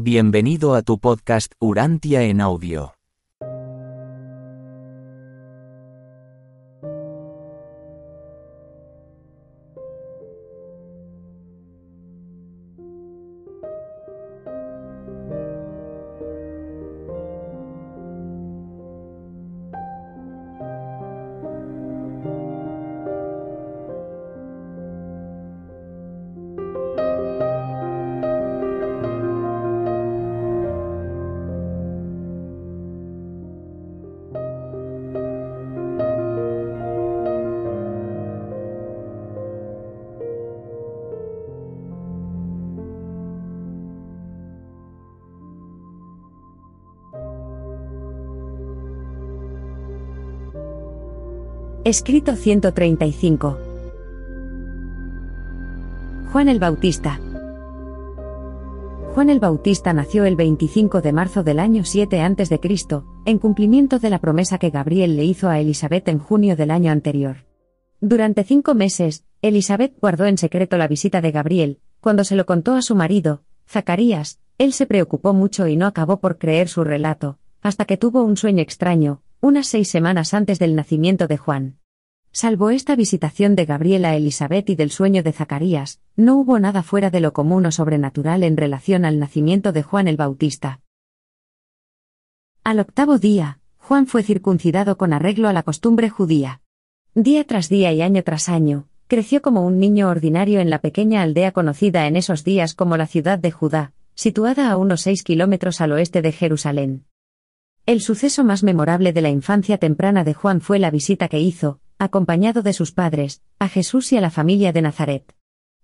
Bienvenido a tu podcast Urantia en audio. Escrito 135. Juan el Bautista. Juan el Bautista nació el 25 de marzo del año 7 a.C., en cumplimiento de la promesa que Gabriel le hizo a Elizabeth en junio del año anterior. Durante cinco meses, Elizabeth guardó en secreto la visita de Gabriel, cuando se lo contó a su marido, Zacarías, él se preocupó mucho y no acabó por creer su relato, hasta que tuvo un sueño extraño, unas seis semanas antes del nacimiento de Juan. Salvo esta visitación de Gabriel a Elizabeth y del sueño de Zacarías, no hubo nada fuera de lo común o sobrenatural en relación al nacimiento de Juan el Bautista. Al octavo día, Juan fue circuncidado con arreglo a la costumbre judía. Día tras día y año tras año, creció como un niño ordinario en la pequeña aldea conocida en esos días como la ciudad de Judá, situada a unos seis kilómetros al oeste de Jerusalén. El suceso más memorable de la infancia temprana de Juan fue la visita que hizo, acompañado de sus padres, a Jesús y a la familia de Nazaret.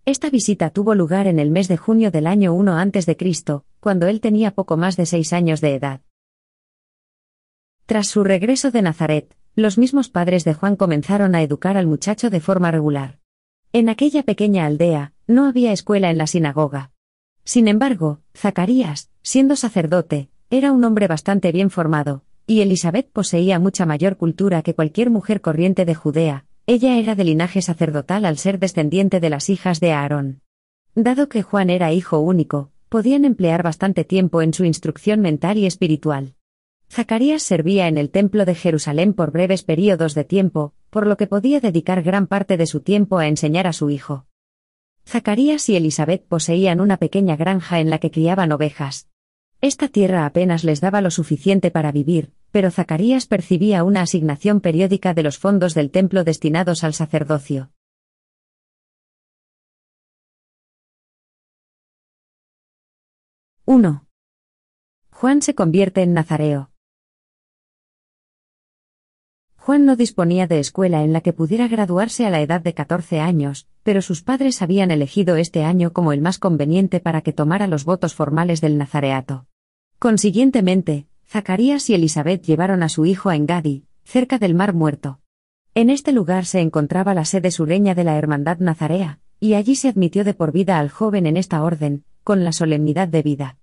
Esta visita tuvo lugar en el mes de junio del año 1 a.C., cuando él tenía poco más de seis años de edad. Tras su regreso de Nazaret, los mismos padres de Juan comenzaron a educar al muchacho de forma regular. En aquella pequeña aldea, no había escuela en la sinagoga. Sin embargo, Zacarías, siendo sacerdote, era un hombre bastante bien formado, y Elizabeth poseía mucha mayor cultura que cualquier mujer corriente de Judea, ella era de linaje sacerdotal al ser descendiente de las hijas de Aarón. Dado que Juan era hijo único, podían emplear bastante tiempo en su instrucción mental y espiritual. Zacarías servía en el templo de Jerusalén por breves períodos de tiempo, por lo que podía dedicar gran parte de su tiempo a enseñar a su hijo. Zacarías y Elizabeth poseían una pequeña granja en la que criaban ovejas. Esta tierra apenas les daba lo suficiente para vivir, pero Zacarías percibía una asignación periódica de los fondos del templo destinados al sacerdocio. ¡1! Juan se convierte en nazareo. Juan no disponía de escuela en la que pudiera graduarse a la edad de 14 años, pero sus padres habían elegido este año como el más conveniente para que tomara los votos formales del nazareato. Consiguientemente, Zacarías y Elizabeth llevaron a su hijo a Engadi, cerca del Mar Muerto. En este lugar se encontraba la sede sureña de la Hermandad Nazarea, y allí se admitió de por vida al joven en esta orden, con la solemnidad debida.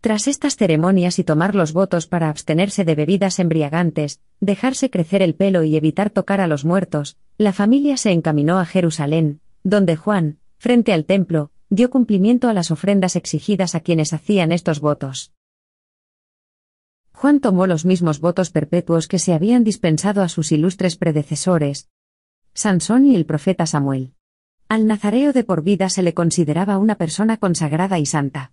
Tras estas ceremonias y tomar los votos para abstenerse de bebidas embriagantes, dejarse crecer el pelo y evitar tocar a los muertos, la familia se encaminó a Jerusalén, donde Juan, frente al templo, dio cumplimiento a las ofrendas exigidas a quienes hacían estos votos. Juan tomó los mismos votos perpetuos que se habían dispensado a sus ilustres predecesores, Sansón y el profeta Samuel. Al nazareo de por vida se le consideraba una persona consagrada y santa.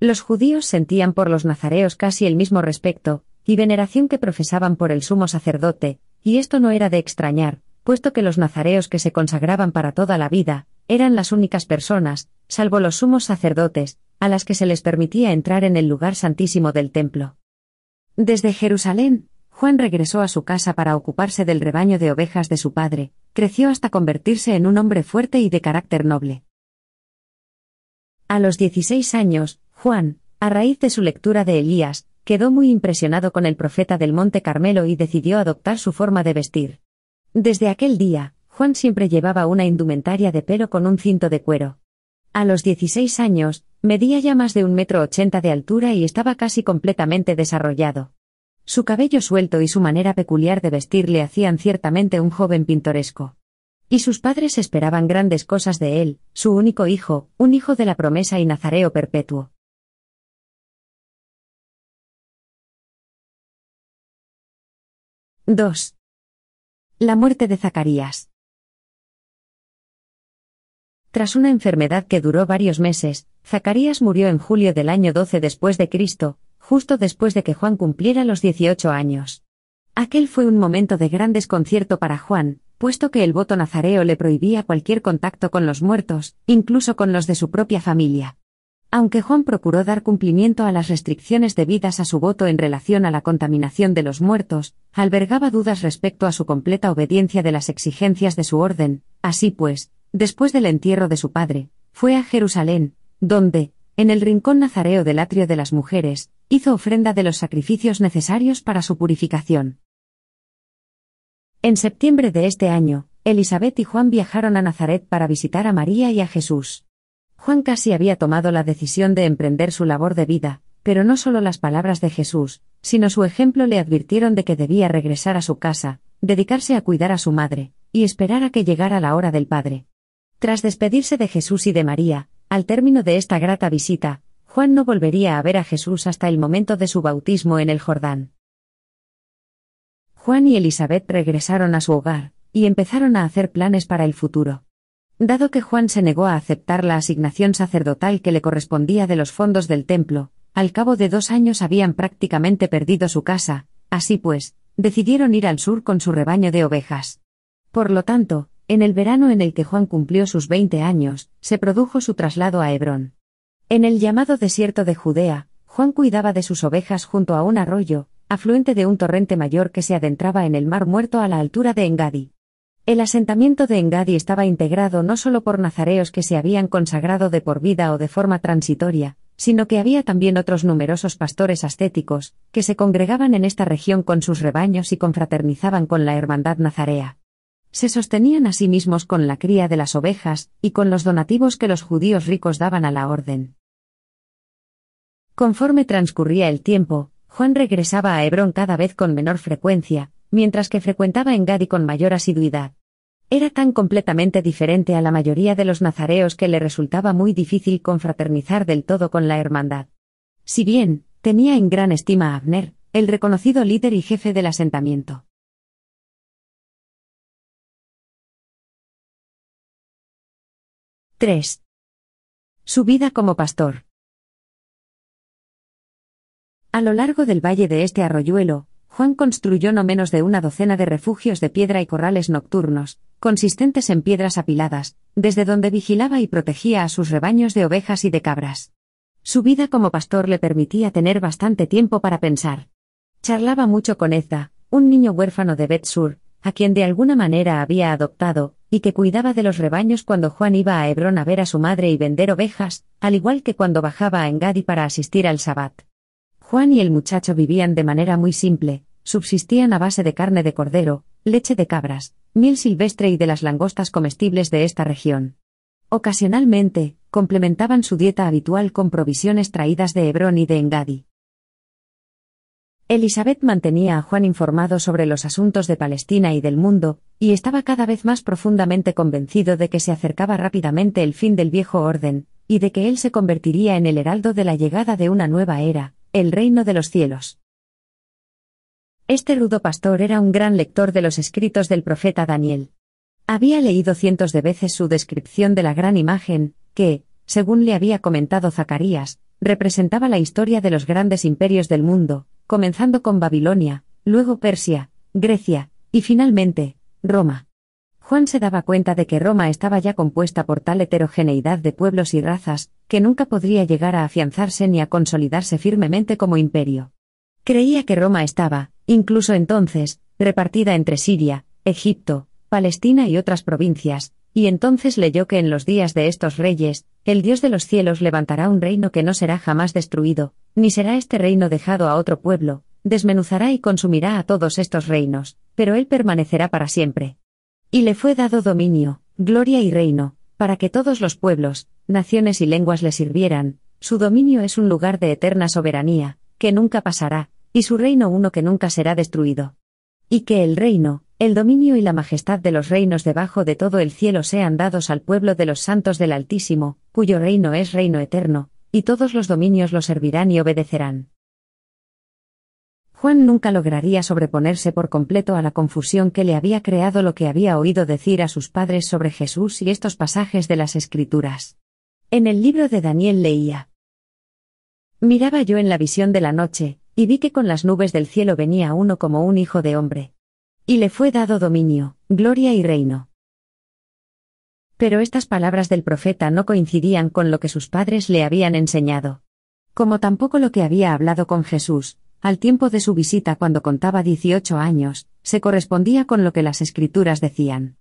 Los judíos sentían por los nazareos casi el mismo respeto y veneración que profesaban por el sumo sacerdote, y esto no era de extrañar, puesto que los nazareos que se consagraban para toda la vida, eran las únicas personas, salvo los sumos sacerdotes, a las que se les permitía entrar en el lugar santísimo del templo. Desde Jerusalén, Juan regresó a su casa para ocuparse del rebaño de ovejas de su padre, creció hasta convertirse en un hombre fuerte y de carácter noble. A los 16 años, Juan, a raíz de su lectura de Elías, quedó muy impresionado con el profeta del Monte Carmelo y decidió adoptar su forma de vestir. Desde aquel día, Juan siempre llevaba una indumentaria de pelo con un cinto de cuero. A los 16 años, Medía ya más de un metro ochenta de altura y estaba casi completamente desarrollado. Su cabello suelto y su manera peculiar de vestir le hacían ciertamente un joven pintoresco. Y sus padres esperaban grandes cosas de él, su único hijo, un hijo de la promesa y nazareo perpetuo. —2. La muerte de Zacarías. Tras una enfermedad que duró varios meses, Zacarías murió en julio del año 12 después de Cristo, justo después de que Juan cumpliera los 18 años. Aquel fue un momento de gran desconcierto para Juan, puesto que el voto nazareo le prohibía cualquier contacto con los muertos, incluso con los de su propia familia. Aunque Juan procuró dar cumplimiento a las restricciones debidas a su voto en relación a la contaminación de los muertos, albergaba dudas respecto a su completa obediencia de las exigencias de su orden, así pues, después del entierro de su padre, fue a Jerusalén, donde, en el rincón nazareo del atrio de las mujeres, hizo ofrenda de los sacrificios necesarios para su purificación. En septiembre de este año, Elizabeth y Juan viajaron a Nazaret para visitar a María y a Jesús. Juan casi había tomado la decisión de emprender su labor de vida, pero no solo las palabras de Jesús, sino su ejemplo le advirtieron de que debía regresar a su casa, dedicarse a cuidar a su madre, y esperar a que llegara la hora del Padre. Tras despedirse de Jesús y de María, al término de esta grata visita, Juan no volvería a ver a Jesús hasta el momento de su bautismo en el Jordán. Juan y Elizabeth regresaron a su hogar, y empezaron a hacer planes para el futuro. Dado que Juan se negó a aceptar la asignación sacerdotal que le correspondía de los fondos del templo, al cabo de dos años habían prácticamente perdido su casa, así pues, decidieron ir al sur con su rebaño de ovejas. Por lo tanto, en el verano en el que Juan cumplió sus 20 años, se produjo su traslado a Hebrón. En el llamado desierto de Judea, Juan cuidaba de sus ovejas junto a un arroyo, afluente de un torrente mayor que se adentraba en el mar muerto a la altura de Engadi. El asentamiento de Engadi estaba integrado no solo por nazareos que se habían consagrado de por vida o de forma transitoria, sino que había también otros numerosos pastores ascéticos, que se congregaban en esta región con sus rebaños y confraternizaban con la hermandad nazarea se sostenían a sí mismos con la cría de las ovejas, y con los donativos que los judíos ricos daban a la orden. Conforme transcurría el tiempo, Juan regresaba a Hebrón cada vez con menor frecuencia, mientras que frecuentaba en Gadi con mayor asiduidad. Era tan completamente diferente a la mayoría de los nazareos que le resultaba muy difícil confraternizar del todo con la hermandad. Si bien, tenía en gran estima a Abner, el reconocido líder y jefe del asentamiento. 3. Su vida como pastor. A lo largo del valle de este arroyuelo, Juan construyó no menos de una docena de refugios de piedra y corrales nocturnos, consistentes en piedras apiladas, desde donde vigilaba y protegía a sus rebaños de ovejas y de cabras. Su vida como pastor le permitía tener bastante tiempo para pensar. Charlaba mucho con Ezda, un niño huérfano de Betsur, a quien de alguna manera había adoptado, y que cuidaba de los rebaños cuando Juan iba a Hebrón a ver a su madre y vender ovejas, al igual que cuando bajaba a Engadi para asistir al Sabbat. Juan y el muchacho vivían de manera muy simple, subsistían a base de carne de cordero, leche de cabras, miel silvestre y de las langostas comestibles de esta región. Ocasionalmente, complementaban su dieta habitual con provisiones traídas de Hebrón y de Engadi. Elizabeth mantenía a Juan informado sobre los asuntos de Palestina y del mundo, y estaba cada vez más profundamente convencido de que se acercaba rápidamente el fin del viejo orden, y de que él se convertiría en el heraldo de la llegada de una nueva era, el reino de los cielos. Este rudo pastor era un gran lector de los escritos del profeta Daniel. Había leído cientos de veces su descripción de la gran imagen, que, según le había comentado Zacarías, representaba la historia de los grandes imperios del mundo, comenzando con Babilonia, luego Persia, Grecia, y finalmente, Roma. Juan se daba cuenta de que Roma estaba ya compuesta por tal heterogeneidad de pueblos y razas, que nunca podría llegar a afianzarse ni a consolidarse firmemente como imperio. Creía que Roma estaba, incluso entonces, repartida entre Siria, Egipto, Palestina y otras provincias, y entonces leyó que en los días de estos reyes, el Dios de los cielos levantará un reino que no será jamás destruido, ni será este reino dejado a otro pueblo, desmenuzará y consumirá a todos estos reinos, pero él permanecerá para siempre. Y le fue dado dominio, gloria y reino, para que todos los pueblos, naciones y lenguas le sirvieran, su dominio es un lugar de eterna soberanía, que nunca pasará, y su reino uno que nunca será destruido. Y que el reino, el dominio y la majestad de los reinos debajo de todo el cielo sean dados al pueblo de los santos del Altísimo, cuyo reino es reino eterno, y todos los dominios lo servirán y obedecerán. Juan nunca lograría sobreponerse por completo a la confusión que le había creado lo que había oído decir a sus padres sobre Jesús y estos pasajes de las Escrituras. En el libro de Daniel leía. Miraba yo en la visión de la noche, y vi que con las nubes del cielo venía uno como un hijo de hombre. Y le fue dado dominio, gloria y reino. Pero estas palabras del profeta no coincidían con lo que sus padres le habían enseñado. Como tampoco lo que había hablado con Jesús, al tiempo de su visita cuando contaba 18 años, se correspondía con lo que las escrituras decían.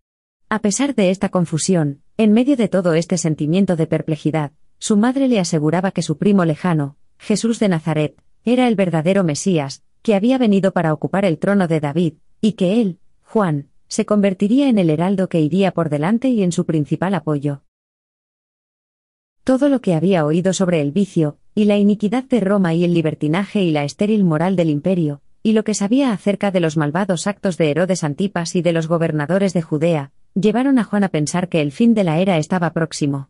A pesar de esta confusión, en medio de todo este sentimiento de perplejidad, su madre le aseguraba que su primo lejano, Jesús de Nazaret, era el verdadero Mesías, que había venido para ocupar el trono de David, y que él, Juan, se convertiría en el heraldo que iría por delante y en su principal apoyo. Todo lo que había oído sobre el vicio, y la iniquidad de Roma y el libertinaje y la estéril moral del imperio, y lo que sabía acerca de los malvados actos de Herodes Antipas y de los gobernadores de Judea, llevaron a Juan a pensar que el fin de la era estaba próximo.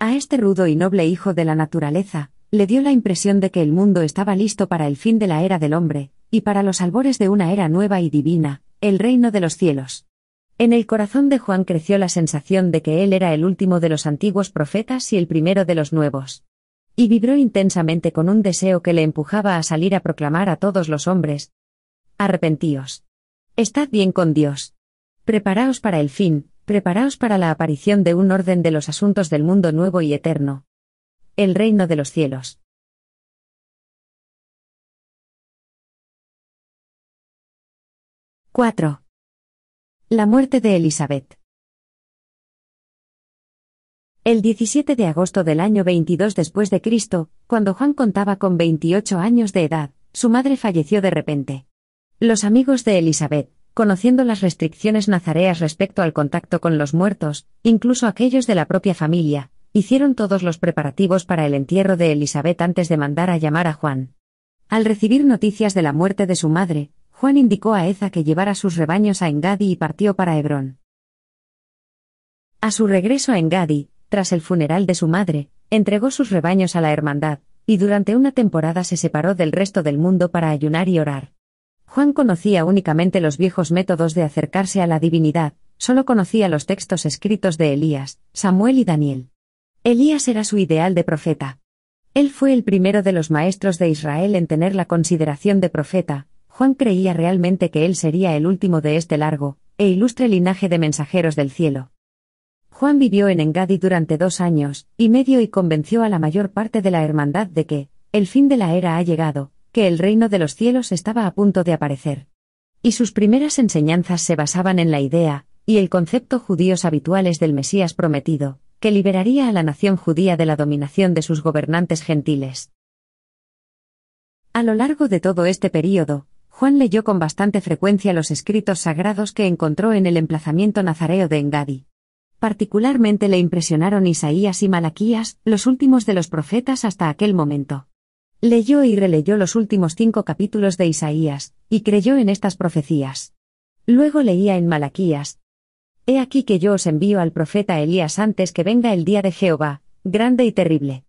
A este rudo y noble hijo de la naturaleza, le dio la impresión de que el mundo estaba listo para el fin de la era del hombre, y para los albores de una era nueva y divina, el reino de los cielos. En el corazón de Juan creció la sensación de que él era el último de los antiguos profetas y el primero de los nuevos. Y vibró intensamente con un deseo que le empujaba a salir a proclamar a todos los hombres. Arrepentíos. Estad bien con Dios. Preparaos para el fin, preparaos para la aparición de un orden de los asuntos del mundo nuevo y eterno. El reino de los cielos. ¡4! La muerte de Elizabeth. El 17 de agosto del año 22 después de Cristo, cuando Juan contaba con 28 años de edad, su madre falleció de repente. Los amigos de Elizabeth, conociendo las restricciones nazareas respecto al contacto con los muertos, incluso aquellos de la propia familia, hicieron todos los preparativos para el entierro de Elizabeth antes de mandar a llamar a Juan. Al recibir noticias de la muerte de su madre, Juan indicó a Eza que llevara sus rebaños a Engadi y partió para Hebrón. A su regreso a Engadi, tras el funeral de su madre, entregó sus rebaños a la hermandad, y durante una temporada se separó del resto del mundo para ayunar y orar. Juan conocía únicamente los viejos métodos de acercarse a la divinidad, solo conocía los textos escritos de Elías, Samuel y Daniel. Elías era su ideal de profeta. Él fue el primero de los maestros de Israel en tener la consideración de profeta, Juan creía realmente que él sería el último de este largo, e ilustre linaje de mensajeros del cielo. Juan vivió en Engadi durante dos años y medio y convenció a la mayor parte de la hermandad de que, el fin de la era ha llegado, que el reino de los cielos estaba a punto de aparecer. Y sus primeras enseñanzas se basaban en la idea, y el concepto judíos habituales del Mesías prometido, que liberaría a la nación judía de la dominación de sus gobernantes gentiles. A lo largo de todo este período, Juan leyó con bastante frecuencia los escritos sagrados que encontró en el emplazamiento nazareo de Engadi. Particularmente le impresionaron Isaías y Malaquías, los últimos de los profetas hasta aquel momento. Leyó y releyó los últimos cinco capítulos de Isaías, y creyó en estas profecías. Luego leía en Malaquías. He aquí que yo os envío al profeta Elías antes que venga el día de Jehová, grande y terrible.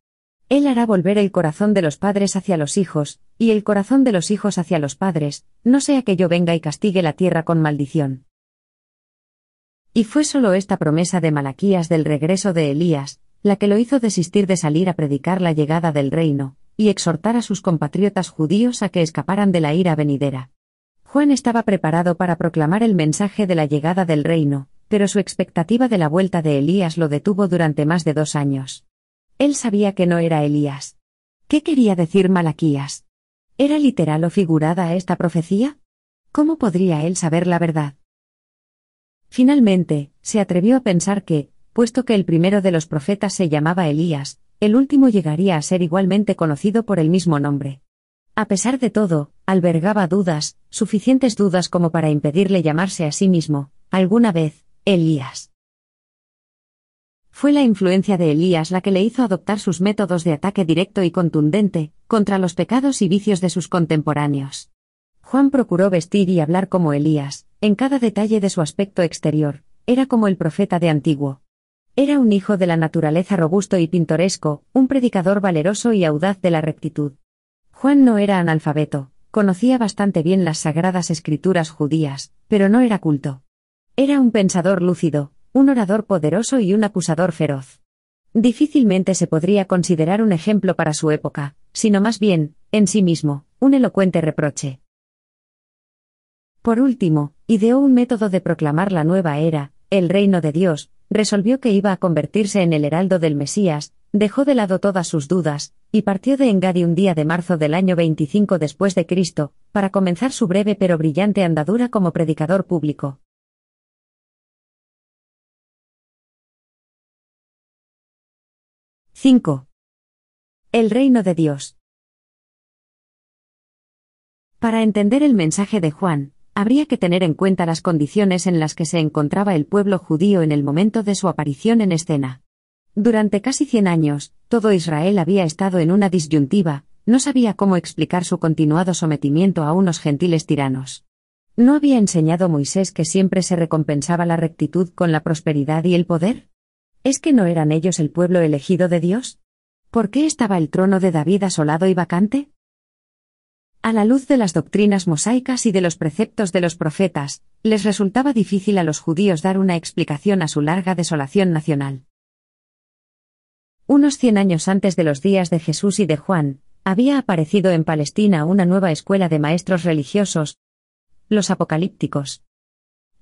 Él hará volver el corazón de los padres hacia los hijos, y el corazón de los hijos hacia los padres, no sea que yo venga y castigue la tierra con maldición. Y fue solo esta promesa de Malaquías del regreso de Elías, la que lo hizo desistir de salir a predicar la llegada del reino, y exhortar a sus compatriotas judíos a que escaparan de la ira venidera. Juan estaba preparado para proclamar el mensaje de la llegada del reino, pero su expectativa de la vuelta de Elías lo detuvo durante más de dos años. Él sabía que no era Elías. ¿Qué quería decir Malaquías? ¿Era literal o figurada esta profecía? ¿Cómo podría él saber la verdad? Finalmente, se atrevió a pensar que, puesto que el primero de los profetas se llamaba Elías, el último llegaría a ser igualmente conocido por el mismo nombre. A pesar de todo, albergaba dudas, suficientes dudas como para impedirle llamarse a sí mismo, alguna vez, Elías. Fue la influencia de Elías la que le hizo adoptar sus métodos de ataque directo y contundente, contra los pecados y vicios de sus contemporáneos. Juan procuró vestir y hablar como Elías, en cada detalle de su aspecto exterior, era como el profeta de antiguo. Era un hijo de la naturaleza robusto y pintoresco, un predicador valeroso y audaz de la rectitud. Juan no era analfabeto, conocía bastante bien las sagradas escrituras judías, pero no era culto. Era un pensador lúcido, un orador poderoso y un acusador feroz. Difícilmente se podría considerar un ejemplo para su época, sino más bien, en sí mismo, un elocuente reproche. Por último, ideó un método de proclamar la nueva era, el reino de Dios, resolvió que iba a convertirse en el heraldo del Mesías, dejó de lado todas sus dudas, y partió de Engadi un día de marzo del año 25 después de Cristo, para comenzar su breve pero brillante andadura como predicador público. ¡5! El reino de Dios. Para entender el mensaje de Juan, habría que tener en cuenta las condiciones en las que se encontraba el pueblo judío en el momento de su aparición en escena. Durante casi cien años, todo Israel había estado en una disyuntiva, no sabía cómo explicar su continuado sometimiento a unos gentiles tiranos. ¿No había enseñado Moisés que siempre se recompensaba la rectitud con la prosperidad y el poder? ¿Es que no eran ellos el pueblo elegido de Dios? ¿Por qué estaba el trono de David asolado y vacante? A la luz de las doctrinas mosaicas y de los preceptos de los profetas, les resultaba difícil a los judíos dar una explicación a su larga desolación nacional. Unos cien años antes de los días de Jesús y de Juan, había aparecido en Palestina una nueva escuela de maestros religiosos, los apocalípticos.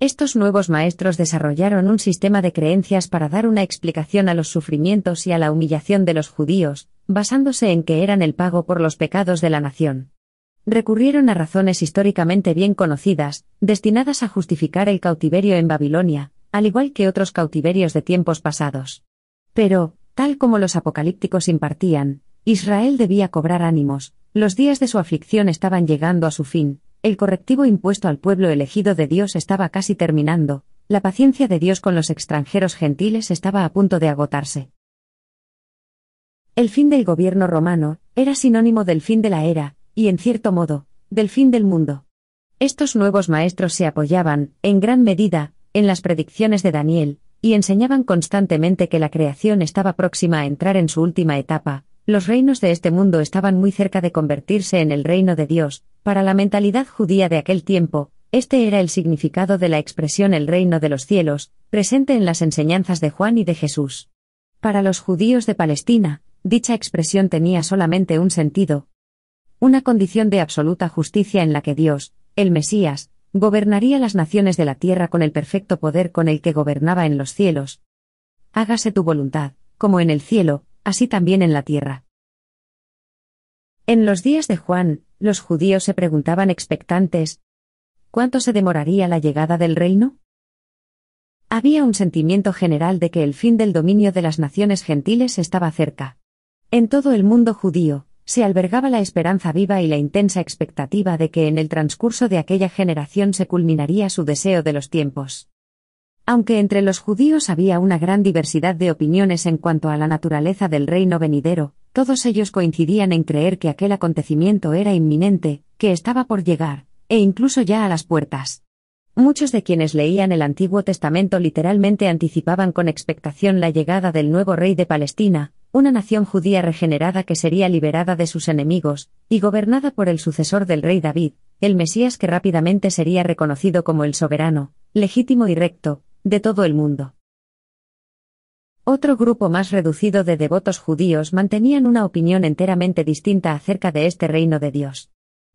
Estos nuevos maestros desarrollaron un sistema de creencias para dar una explicación a los sufrimientos y a la humillación de los judíos, basándose en que eran el pago por los pecados de la nación recurrieron a razones históricamente bien conocidas, destinadas a justificar el cautiverio en Babilonia, al igual que otros cautiverios de tiempos pasados. Pero, tal como los apocalípticos impartían, Israel debía cobrar ánimos, los días de su aflicción estaban llegando a su fin, el correctivo impuesto al pueblo elegido de Dios estaba casi terminando, la paciencia de Dios con los extranjeros gentiles estaba a punto de agotarse. El fin del gobierno romano era sinónimo del fin de la era, y en cierto modo, del fin del mundo. Estos nuevos maestros se apoyaban, en gran medida, en las predicciones de Daniel, y enseñaban constantemente que la creación estaba próxima a entrar en su última etapa, los reinos de este mundo estaban muy cerca de convertirse en el reino de Dios, para la mentalidad judía de aquel tiempo, este era el significado de la expresión el reino de los cielos, presente en las enseñanzas de Juan y de Jesús. Para los judíos de Palestina, dicha expresión tenía solamente un sentido, una condición de absoluta justicia en la que Dios, el Mesías, gobernaría las naciones de la tierra con el perfecto poder con el que gobernaba en los cielos. Hágase tu voluntad, como en el cielo, así también en la tierra. En los días de Juan, los judíos se preguntaban expectantes, ¿cuánto se demoraría la llegada del reino? Había un sentimiento general de que el fin del dominio de las naciones gentiles estaba cerca. En todo el mundo judío, se albergaba la esperanza viva y la intensa expectativa de que en el transcurso de aquella generación se culminaría su deseo de los tiempos. Aunque entre los judíos había una gran diversidad de opiniones en cuanto a la naturaleza del reino venidero, todos ellos coincidían en creer que aquel acontecimiento era inminente, que estaba por llegar, e incluso ya a las puertas. Muchos de quienes leían el Antiguo Testamento literalmente anticipaban con expectación la llegada del nuevo rey de Palestina, una nación judía regenerada que sería liberada de sus enemigos, y gobernada por el sucesor del rey David, el Mesías que rápidamente sería reconocido como el soberano, legítimo y recto, de todo el mundo. Otro grupo más reducido de devotos judíos mantenían una opinión enteramente distinta acerca de este reino de Dios.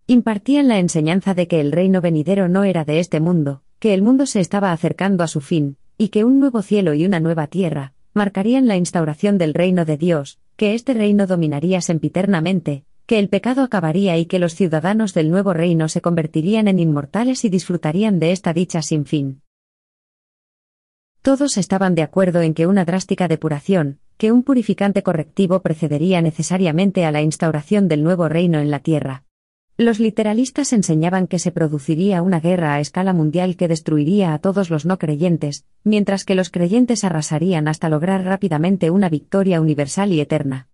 Impartían la enseñanza de que el reino venidero no era de este mundo, que el mundo se estaba acercando a su fin, y que un nuevo cielo y una nueva tierra, marcarían la instauración del reino de Dios, que este reino dominaría sempiternamente, que el pecado acabaría y que los ciudadanos del nuevo reino se convertirían en inmortales y disfrutarían de esta dicha sin fin. Todos estaban de acuerdo en que una drástica depuración, que un purificante correctivo precedería necesariamente a la instauración del nuevo reino en la tierra. Los literalistas enseñaban que se produciría una guerra a escala mundial que destruiría a todos los no creyentes, mientras que los creyentes arrasarían hasta lograr rápidamente una victoria universal y eterna.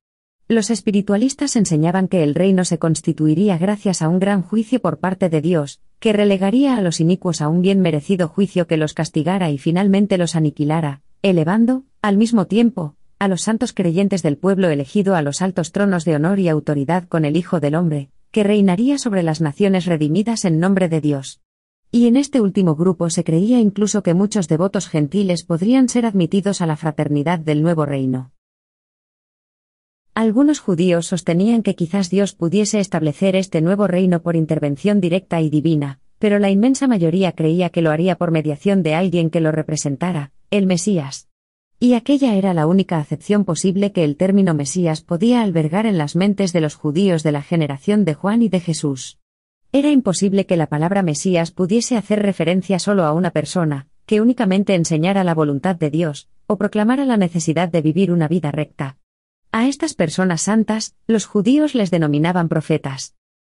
Los espiritualistas enseñaban que el reino se constituiría gracias a un gran juicio por parte de Dios, que relegaría a los inicuos a un bien merecido juicio que los castigara y finalmente los aniquilara, elevando, al mismo tiempo, a los santos creyentes del pueblo elegido a los altos tronos de honor y autoridad con el Hijo del Hombre, que reinaría sobre las naciones redimidas en nombre de Dios. Y en este último grupo se creía incluso que muchos devotos gentiles podrían ser admitidos a la fraternidad del nuevo reino. Algunos judíos sostenían que quizás Dios pudiese establecer este nuevo reino por intervención directa y divina, pero la inmensa mayoría creía que lo haría por mediación de alguien que lo representara, el Mesías. Y aquella era la única acepción posible que el término Mesías podía albergar en las mentes de los judíos de la generación de Juan y de Jesús. Era imposible que la palabra Mesías pudiese hacer referencia solo a una persona, que únicamente enseñara la voluntad de Dios, o proclamara la necesidad de vivir una vida recta. A estas personas santas, los judíos les denominaban profetas.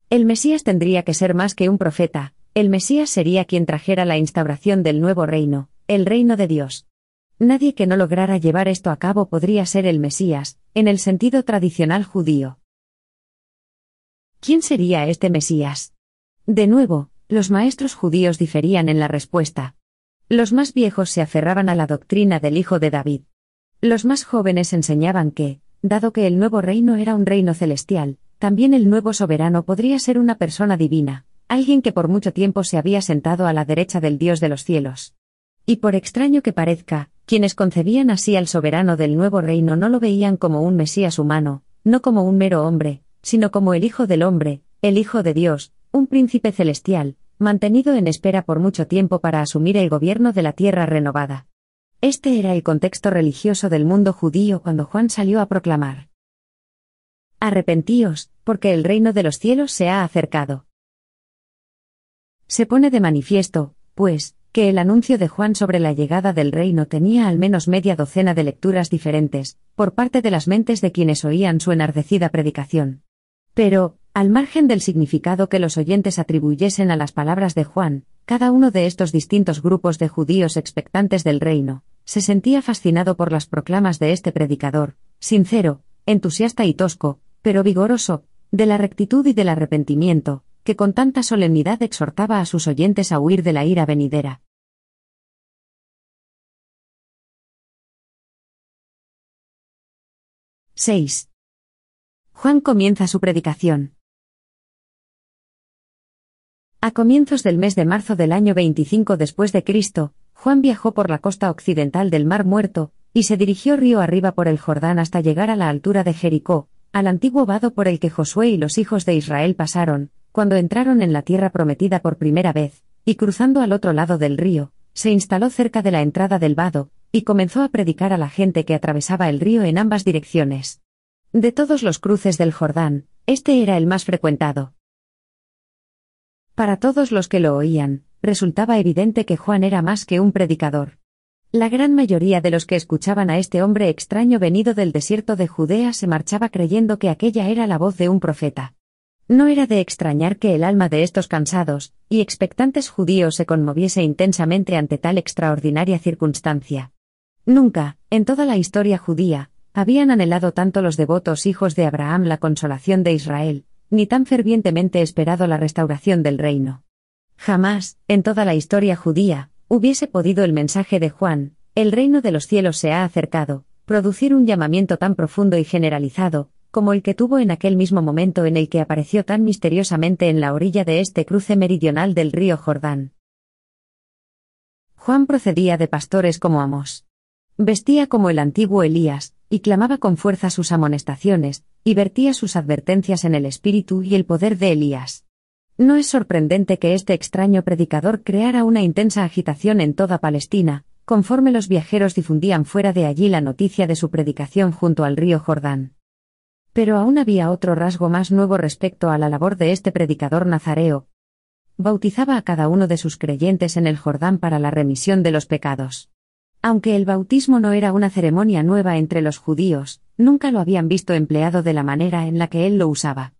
El Mesías tendría que ser más que un profeta, el Mesías sería quien trajera la instauración del nuevo reino, el reino de Dios. Nadie que no lograra llevar esto a cabo podría ser el Mesías, en el sentido tradicional judío. ¿Quién sería este Mesías? De nuevo, los maestros judíos diferían en la respuesta. Los más viejos se aferraban a la doctrina del Hijo de David. Los más jóvenes enseñaban que, dado que el nuevo reino era un reino celestial, también el nuevo soberano podría ser una persona divina, alguien que por mucho tiempo se había sentado a la derecha del Dios de los cielos. Y por extraño que parezca, quienes concebían así al soberano del nuevo reino no lo veían como un Mesías humano, no como un mero hombre, sino como el Hijo del hombre, el Hijo de Dios, un príncipe celestial, mantenido en espera por mucho tiempo para asumir el gobierno de la tierra renovada. Este era el contexto religioso del mundo judío cuando Juan salió a proclamar. Arrepentíos, porque el reino de los cielos se ha acercado. Se pone de manifiesto, pues, que el anuncio de Juan sobre la llegada del reino tenía al menos media docena de lecturas diferentes, por parte de las mentes de quienes oían su enardecida predicación. Pero, al margen del significado que los oyentes atribuyesen a las palabras de Juan, cada uno de estos distintos grupos de judíos expectantes del reino, se sentía fascinado por las proclamas de este predicador, sincero, entusiasta y tosco, pero vigoroso, de la rectitud y del arrepentimiento, que con tanta solemnidad exhortaba a sus oyentes a huir de la ira venidera. —6. Juan comienza su predicación. A comienzos del mes de marzo del año 25 después de Cristo, Juan viajó por la costa occidental del Mar Muerto, y se dirigió río arriba por el Jordán hasta llegar a la altura de Jericó, al antiguo vado por el que Josué y los hijos de Israel pasaron, cuando entraron en la tierra prometida por primera vez, y cruzando al otro lado del río, se instaló cerca de la entrada del vado, y comenzó a predicar a la gente que atravesaba el río en ambas direcciones. De todos los cruces del Jordán, este era el más frecuentado. Para todos los que lo oían, resultaba evidente que Juan era más que un predicador. La gran mayoría de los que escuchaban a este hombre extraño venido del desierto de Judea se marchaba creyendo que aquella era la voz de un profeta. No era de extrañar que el alma de estos cansados y expectantes judíos se conmoviese intensamente ante tal extraordinaria circunstancia. Nunca, en toda la historia judía, habían anhelado tanto los devotos hijos de Abraham la consolación de Israel, ni tan fervientemente esperado la restauración del reino. Jamás, en toda la historia judía, hubiese podido el mensaje de Juan, el reino de los cielos se ha acercado, producir un llamamiento tan profundo y generalizado, como el que tuvo en aquel mismo momento en el que apareció tan misteriosamente en la orilla de este cruce meridional del río Jordán. Juan procedía de pastores como Amos. Vestía como el antiguo Elías, y clamaba con fuerza sus amonestaciones, y vertía sus advertencias en el espíritu y el poder de Elías. No es sorprendente que este extraño predicador creara una intensa agitación en toda Palestina, conforme los viajeros difundían fuera de allí la noticia de su predicación junto al río Jordán. Pero aún había otro rasgo más nuevo respecto a la labor de este predicador nazareo. Bautizaba a cada uno de sus creyentes en el Jordán para la remisión de los pecados. Aunque el bautismo no era una ceremonia nueva entre los judíos, nunca lo habían visto empleado de la manera en la que él lo usaba.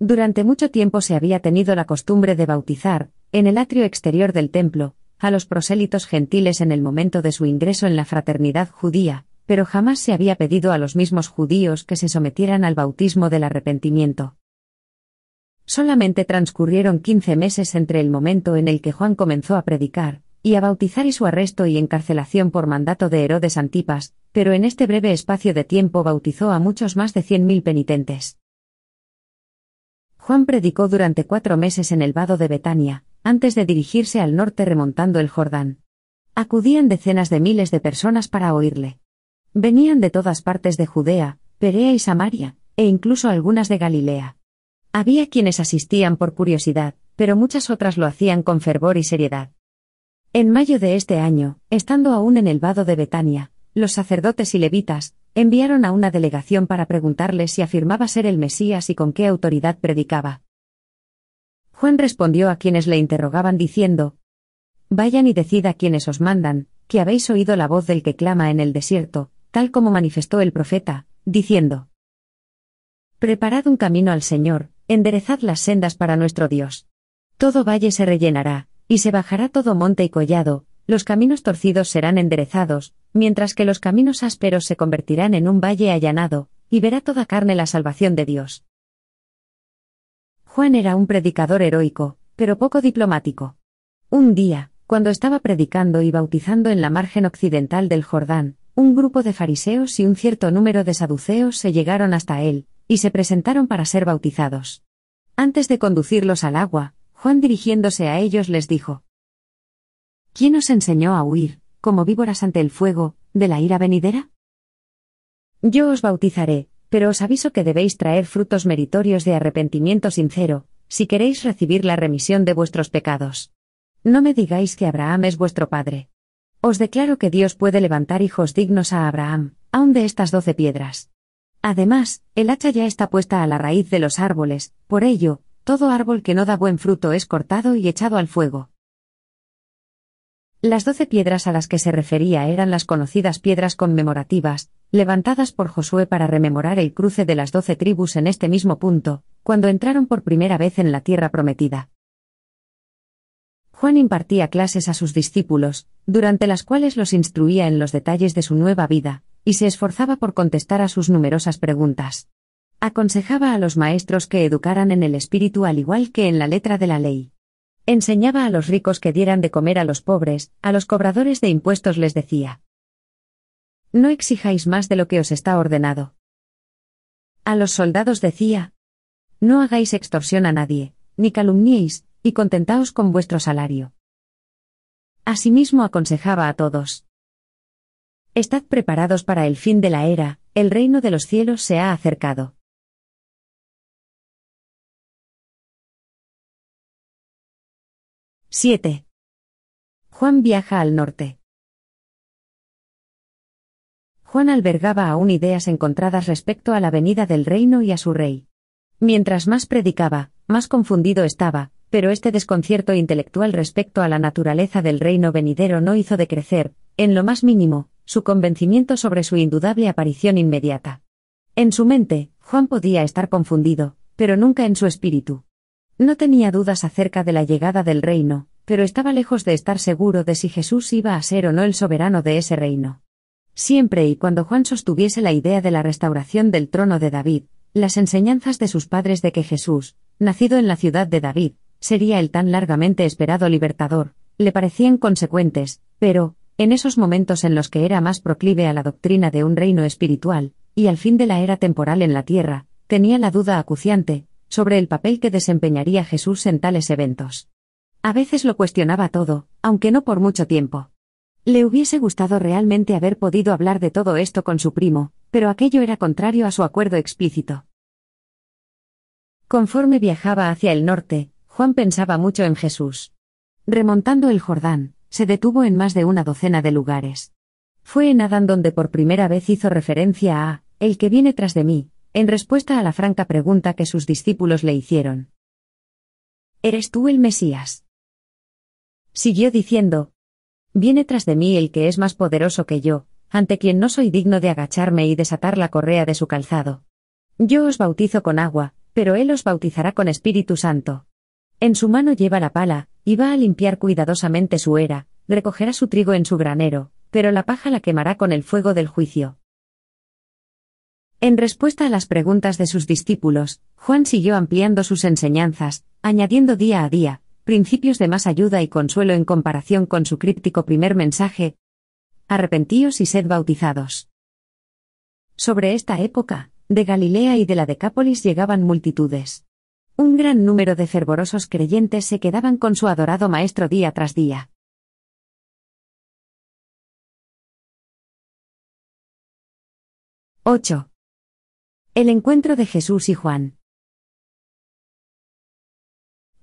Durante mucho tiempo se había tenido la costumbre de bautizar, en el atrio exterior del templo, a los prosélitos gentiles en el momento de su ingreso en la fraternidad judía, pero jamás se había pedido a los mismos judíos que se sometieran al bautismo del arrepentimiento. Solamente transcurrieron quince meses entre el momento en el que Juan comenzó a predicar, y a bautizar y su arresto y encarcelación por mandato de Herodes Antipas, pero en este breve espacio de tiempo bautizó a muchos más de cien mil penitentes. Juan predicó durante cuatro meses en el vado de Betania, antes de dirigirse al norte remontando el Jordán. Acudían decenas de miles de personas para oírle. Venían de todas partes de Judea, Perea y Samaria, e incluso algunas de Galilea. Había quienes asistían por curiosidad, pero muchas otras lo hacían con fervor y seriedad. En mayo de este año, estando aún en el vado de Betania, los sacerdotes y levitas, enviaron a una delegación para preguntarle si afirmaba ser el Mesías y con qué autoridad predicaba. Juan respondió a quienes le interrogaban diciendo, Vayan y decid a quienes os mandan, que habéis oído la voz del que clama en el desierto, tal como manifestó el profeta, diciendo, Preparad un camino al Señor, enderezad las sendas para nuestro Dios. Todo valle se rellenará, y se bajará todo monte y collado, los caminos torcidos serán enderezados, mientras que los caminos ásperos se convertirán en un valle allanado, y verá toda carne la salvación de Dios. Juan era un predicador heroico, pero poco diplomático. Un día, cuando estaba predicando y bautizando en la margen occidental del Jordán, un grupo de fariseos y un cierto número de saduceos se llegaron hasta él, y se presentaron para ser bautizados. Antes de conducirlos al agua, Juan dirigiéndose a ellos les dijo, ¿Quién os enseñó a huir, como víboras ante el fuego, de la ira venidera? Yo os bautizaré, pero os aviso que debéis traer frutos meritorios de arrepentimiento sincero, si queréis recibir la remisión de vuestros pecados. No me digáis que Abraham es vuestro padre. Os declaro que Dios puede levantar hijos dignos a Abraham, aun de estas doce piedras. Además, el hacha ya está puesta a la raíz de los árboles, por ello, todo árbol que no da buen fruto es cortado y echado al fuego. Las doce piedras a las que se refería eran las conocidas piedras conmemorativas, levantadas por Josué para rememorar el cruce de las doce tribus en este mismo punto, cuando entraron por primera vez en la tierra prometida. Juan impartía clases a sus discípulos, durante las cuales los instruía en los detalles de su nueva vida, y se esforzaba por contestar a sus numerosas preguntas. Aconsejaba a los maestros que educaran en el espíritu al igual que en la letra de la ley. Enseñaba a los ricos que dieran de comer a los pobres, a los cobradores de impuestos les decía. No exijáis más de lo que os está ordenado. A los soldados decía. No hagáis extorsión a nadie, ni calumniéis, y contentaos con vuestro salario. Asimismo aconsejaba a todos. Estad preparados para el fin de la era, el reino de los cielos se ha acercado. 7. Juan viaja al norte. Juan albergaba aún ideas encontradas respecto a la venida del reino y a su rey. Mientras más predicaba, más confundido estaba, pero este desconcierto intelectual respecto a la naturaleza del reino venidero no hizo decrecer, en lo más mínimo, su convencimiento sobre su indudable aparición inmediata. En su mente, Juan podía estar confundido, pero nunca en su espíritu. No tenía dudas acerca de la llegada del reino, pero estaba lejos de estar seguro de si Jesús iba a ser o no el soberano de ese reino. Siempre y cuando Juan sostuviese la idea de la restauración del trono de David, las enseñanzas de sus padres de que Jesús, nacido en la ciudad de David, sería el tan largamente esperado libertador, le parecían consecuentes, pero, en esos momentos en los que era más proclive a la doctrina de un reino espiritual, y al fin de la era temporal en la tierra, tenía la duda acuciante, sobre el papel que desempeñaría Jesús en tales eventos. A veces lo cuestionaba todo, aunque no por mucho tiempo. Le hubiese gustado realmente haber podido hablar de todo esto con su primo, pero aquello era contrario a su acuerdo explícito. Conforme viajaba hacia el norte, Juan pensaba mucho en Jesús. Remontando el Jordán, se detuvo en más de una docena de lugares. Fue en Adán donde por primera vez hizo referencia a, el que viene tras de mí, en respuesta a la franca pregunta que sus discípulos le hicieron. ¿Eres tú el Mesías? Siguió diciendo, Viene tras de mí el que es más poderoso que yo, ante quien no soy digno de agacharme y desatar la correa de su calzado. Yo os bautizo con agua, pero él os bautizará con Espíritu Santo. En su mano lleva la pala, y va a limpiar cuidadosamente su era, recogerá su trigo en su granero, pero la paja la quemará con el fuego del juicio. En respuesta a las preguntas de sus discípulos, Juan siguió ampliando sus enseñanzas, añadiendo día a día, principios de más ayuda y consuelo en comparación con su críptico primer mensaje. Arrepentíos y sed bautizados. Sobre esta época, de Galilea y de la Decápolis llegaban multitudes. Un gran número de fervorosos creyentes se quedaban con su adorado Maestro día tras día. ¡8! El encuentro de Jesús y Juan.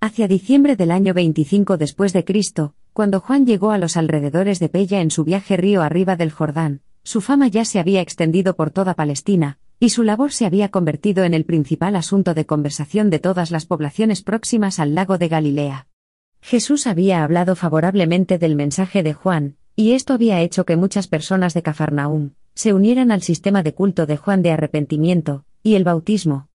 Hacia diciembre del año 25 después de Cristo, cuando Juan llegó a los alrededores de Pella en su viaje río arriba del Jordán, su fama ya se había extendido por toda Palestina, y su labor se había convertido en el principal asunto de conversación de todas las poblaciones próximas al lago de Galilea. Jesús había hablado favorablemente del mensaje de Juan, y esto había hecho que muchas personas de Cafarnaúm se unieran al sistema de culto de Juan de arrepentimiento y el bautismo.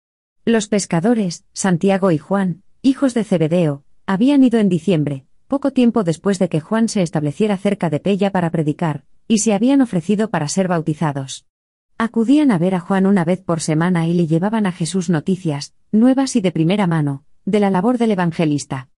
Los pescadores, Santiago y Juan, hijos de Zebedeo, habían ido en diciembre, poco tiempo después de que Juan se estableciera cerca de Pella para predicar, y se habían ofrecido para ser bautizados. Acudían a ver a Juan una vez por semana y le llevaban a Jesús noticias, nuevas y de primera mano, de la labor del evangelista.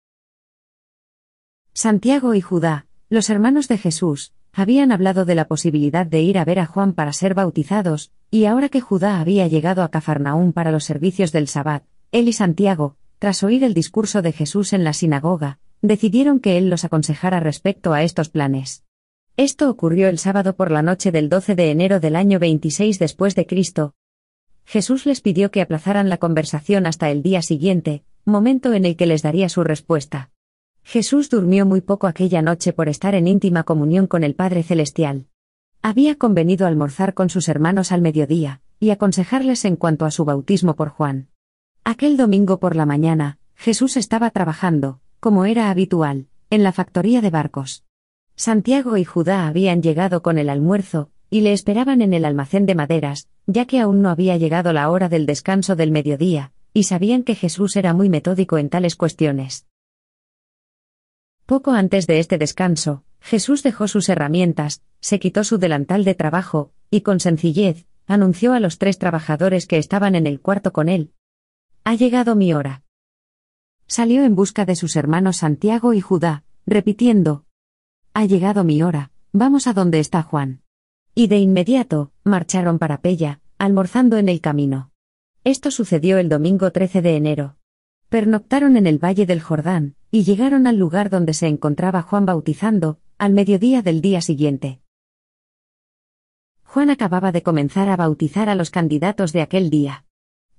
Santiago y Judá, los hermanos de Jesús, habían hablado de la posibilidad de ir a ver a Juan para ser bautizados, y ahora que Judá había llegado a Cafarnaúm para los servicios del Sabbat, él y Santiago, tras oír el discurso de Jesús en la sinagoga, decidieron que él los aconsejara respecto a estos planes. Esto ocurrió el sábado por la noche del 12 de enero del año 26 después de Cristo. Jesús les pidió que aplazaran la conversación hasta el día siguiente, momento en el que les daría su respuesta. Jesús durmió muy poco aquella noche por estar en íntima comunión con el Padre Celestial. Había convenido almorzar con sus hermanos al mediodía, y aconsejarles en cuanto a su bautismo por Juan. Aquel domingo por la mañana, Jesús estaba trabajando, como era habitual, en la factoría de barcos. Santiago y Judá habían llegado con el almuerzo, y le esperaban en el almacén de maderas, ya que aún no había llegado la hora del descanso del mediodía, y sabían que Jesús era muy metódico en tales cuestiones. Poco antes de este descanso, Jesús dejó sus herramientas, se quitó su delantal de trabajo, y con sencillez, anunció a los tres trabajadores que estaban en el cuarto con él, ha llegado mi hora. Salió en busca de sus hermanos Santiago y Judá, repitiendo, Ha llegado mi hora, vamos a donde está Juan. Y de inmediato, marcharon para Pella, almorzando en el camino. Esto sucedió el domingo 13 de enero. Pernoctaron en el valle del Jordán, y llegaron al lugar donde se encontraba Juan bautizando, al mediodía del día siguiente. Juan acababa de comenzar a bautizar a los candidatos de aquel día.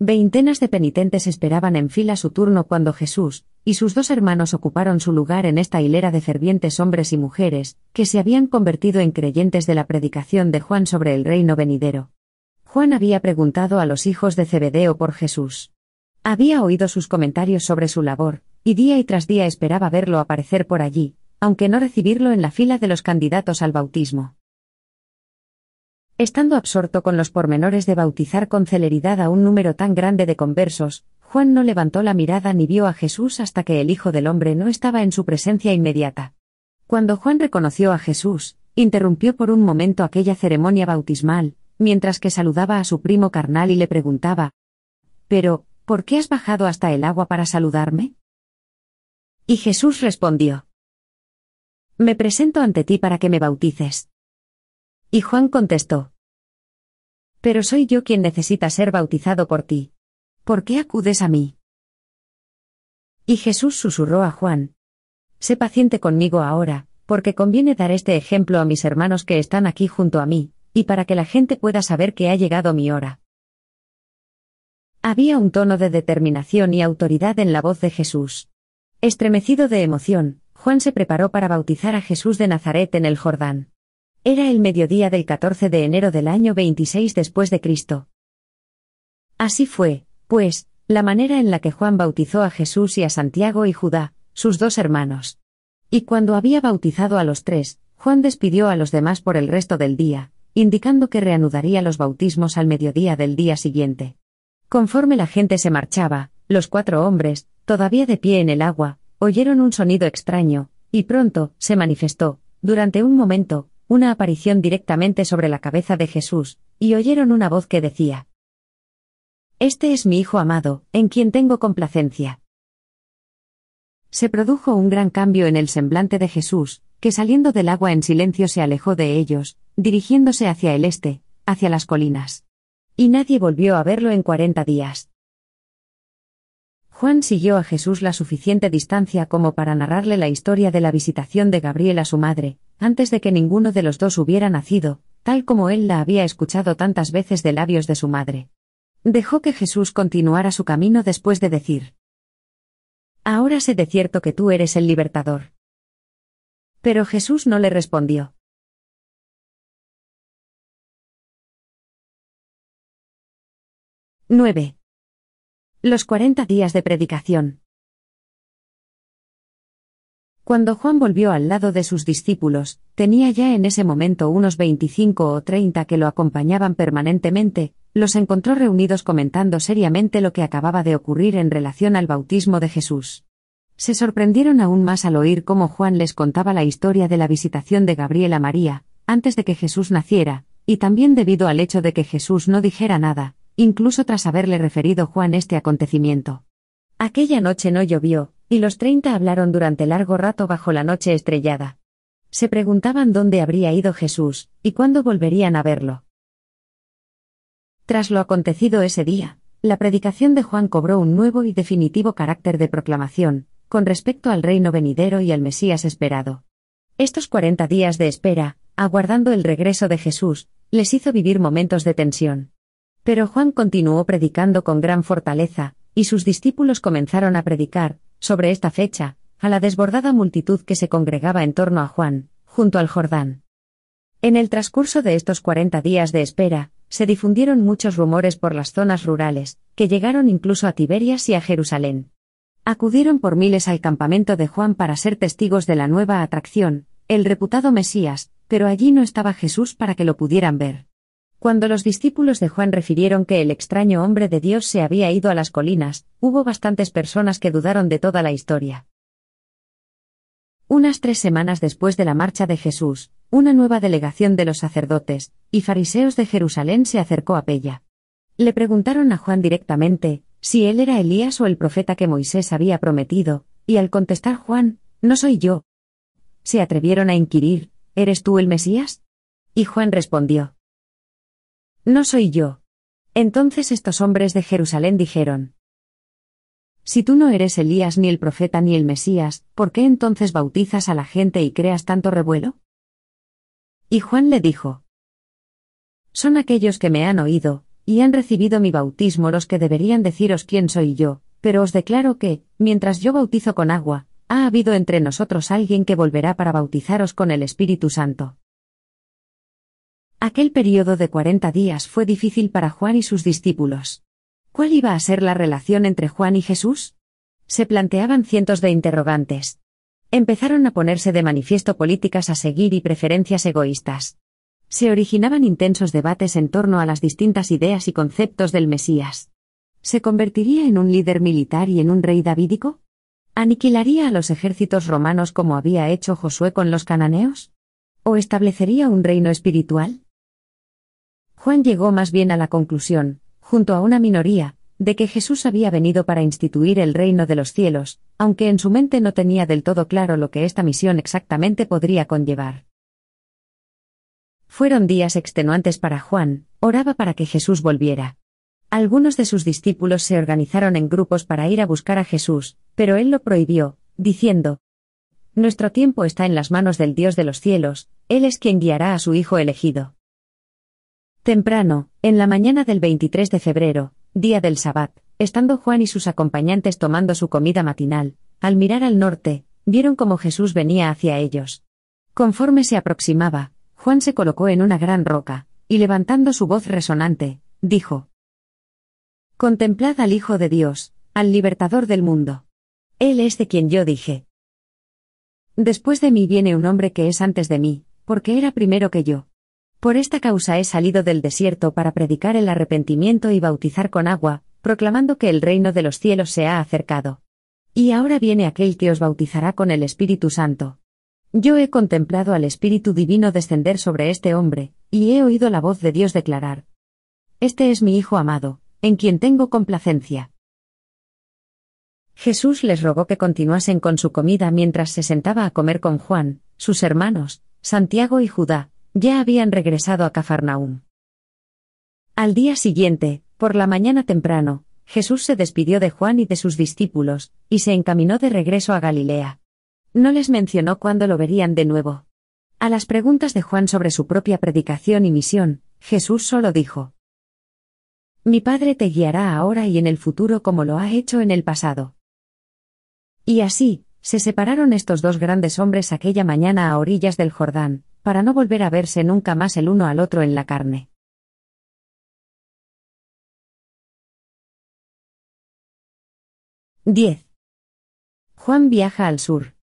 Veintenas de penitentes esperaban en fila su turno cuando Jesús y sus dos hermanos ocuparon su lugar en esta hilera de fervientes hombres y mujeres, que se habían convertido en creyentes de la predicación de Juan sobre el reino venidero. Juan había preguntado a los hijos de Zebedeo por Jesús. Había oído sus comentarios sobre su labor, y día y tras día esperaba verlo aparecer por allí, aunque no recibirlo en la fila de los candidatos al bautismo. Estando absorto con los pormenores de bautizar con celeridad a un número tan grande de conversos, Juan no levantó la mirada ni vio a Jesús hasta que el Hijo del Hombre no estaba en su presencia inmediata. Cuando Juan reconoció a Jesús, interrumpió por un momento aquella ceremonia bautismal, mientras que saludaba a su primo carnal y le preguntaba, Pero, ¿por qué has bajado hasta el agua para saludarme? Y Jesús respondió, Me presento ante ti para que me bautices. Y Juan contestó, Pero soy yo quien necesita ser bautizado por ti. ¿Por qué acudes a mí? Y Jesús susurró a Juan, Sé paciente conmigo ahora, porque conviene dar este ejemplo a mis hermanos que están aquí junto a mí, y para que la gente pueda saber que ha llegado mi hora. Había un tono de determinación y autoridad en la voz de Jesús. Estremecido de emoción, Juan se preparó para bautizar a Jesús de Nazaret en el Jordán. Era el mediodía del 14 de enero del año 26 después de Cristo. Así fue, pues, la manera en la que Juan bautizó a Jesús y a Santiago y Judá, sus dos hermanos. Y cuando había bautizado a los tres, Juan despidió a los demás por el resto del día, indicando que reanudaría los bautismos al mediodía del día siguiente. Conforme la gente se marchaba, los cuatro hombres, todavía de pie en el agua, oyeron un sonido extraño, y pronto, se manifestó, durante un momento, una aparición directamente sobre la cabeza de Jesús, y oyeron una voz que decía, Este es mi Hijo amado, en quien tengo complacencia. Se produjo un gran cambio en el semblante de Jesús, que saliendo del agua en silencio se alejó de ellos, dirigiéndose hacia el este, hacia las colinas. Y nadie volvió a verlo en cuarenta días. Juan siguió a Jesús la suficiente distancia como para narrarle la historia de la visitación de Gabriel a su madre, antes de que ninguno de los dos hubiera nacido, tal como él la había escuchado tantas veces de labios de su madre. Dejó que Jesús continuara su camino después de decir, Ahora sé de cierto que tú eres el libertador. Pero Jesús no le respondió. —9. Los cuarenta días de predicación. Cuando Juan volvió al lado de sus discípulos, tenía ya en ese momento unos veinticinco o treinta que lo acompañaban permanentemente, los encontró reunidos comentando seriamente lo que acababa de ocurrir en relación al bautismo de Jesús. Se sorprendieron aún más al oír cómo Juan les contaba la historia de la visitación de Gabriel a María, antes de que Jesús naciera, y también debido al hecho de que Jesús no dijera nada, incluso tras haberle referido Juan este acontecimiento. Aquella noche no llovió, y los treinta hablaron durante largo rato bajo la noche estrellada. Se preguntaban dónde habría ido Jesús, y cuándo volverían a verlo. Tras lo acontecido ese día, la predicación de Juan cobró un nuevo y definitivo carácter de proclamación, con respecto al reino venidero y al Mesías esperado. Estos cuarenta días de espera, aguardando el regreso de Jesús, les hizo vivir momentos de tensión. Pero Juan continuó predicando con gran fortaleza, y sus discípulos comenzaron a predicar, sobre esta fecha, a la desbordada multitud que se congregaba en torno a Juan, junto al Jordán. En el transcurso de estos cuarenta días de espera, se difundieron muchos rumores por las zonas rurales, que llegaron incluso a Tiberias y a Jerusalén. Acudieron por miles al campamento de Juan para ser testigos de la nueva atracción, el reputado Mesías, pero allí no estaba Jesús para que lo pudieran ver. Cuando los discípulos de Juan refirieron que el extraño hombre de Dios se había ido a las colinas, hubo bastantes personas que dudaron de toda la historia. Unas tres semanas después de la marcha de Jesús, una nueva delegación de los sacerdotes y fariseos de Jerusalén se acercó a Pella. Le preguntaron a Juan directamente, si él era Elías o el profeta que Moisés había prometido, y al contestar Juan, no soy yo. Se atrevieron a inquirir, ¿eres tú el Mesías? Y Juan respondió, no soy yo. Entonces estos hombres de Jerusalén dijeron, Si tú no eres Elías ni el profeta ni el Mesías, ¿por qué entonces bautizas a la gente y creas tanto revuelo? Y Juan le dijo, Son aquellos que me han oído, y han recibido mi bautismo los que deberían deciros quién soy yo, pero os declaro que, mientras yo bautizo con agua, ha habido entre nosotros alguien que volverá para bautizaros con el Espíritu Santo. Aquel periodo de cuarenta días fue difícil para Juan y sus discípulos. ¿Cuál iba a ser la relación entre Juan y Jesús? Se planteaban cientos de interrogantes. Empezaron a ponerse de manifiesto políticas a seguir y preferencias egoístas. Se originaban intensos debates en torno a las distintas ideas y conceptos del Mesías. ¿Se convertiría en un líder militar y en un rey davídico? ¿Aniquilaría a los ejércitos romanos como había hecho Josué con los cananeos? ¿O establecería un reino espiritual? Juan llegó más bien a la conclusión, junto a una minoría, de que Jesús había venido para instituir el reino de los cielos, aunque en su mente no tenía del todo claro lo que esta misión exactamente podría conllevar. Fueron días extenuantes para Juan, oraba para que Jesús volviera. Algunos de sus discípulos se organizaron en grupos para ir a buscar a Jesús, pero él lo prohibió, diciendo, Nuestro tiempo está en las manos del Dios de los cielos, Él es quien guiará a su Hijo elegido. Temprano, en la mañana del 23 de febrero, día del Sabbat, estando Juan y sus acompañantes tomando su comida matinal, al mirar al norte, vieron cómo Jesús venía hacia ellos. Conforme se aproximaba, Juan se colocó en una gran roca, y levantando su voz resonante, dijo, Contemplad al Hijo de Dios, al libertador del mundo. Él es de quien yo dije. Después de mí viene un hombre que es antes de mí, porque era primero que yo. Por esta causa he salido del desierto para predicar el arrepentimiento y bautizar con agua, proclamando que el reino de los cielos se ha acercado. Y ahora viene aquel que os bautizará con el Espíritu Santo. Yo he contemplado al Espíritu Divino descender sobre este hombre, y he oído la voz de Dios declarar. Este es mi Hijo amado, en quien tengo complacencia. Jesús les rogó que continuasen con su comida mientras se sentaba a comer con Juan, sus hermanos, Santiago y Judá, ya habían regresado a Cafarnaum. Al día siguiente, por la mañana temprano, Jesús se despidió de Juan y de sus discípulos, y se encaminó de regreso a Galilea. No les mencionó cuándo lo verían de nuevo. A las preguntas de Juan sobre su propia predicación y misión, Jesús solo dijo, Mi Padre te guiará ahora y en el futuro como lo ha hecho en el pasado. Y así, se separaron estos dos grandes hombres aquella mañana a orillas del Jordán, para no volver a verse nunca más el uno al otro en la carne. 10. Juan viaja al sur.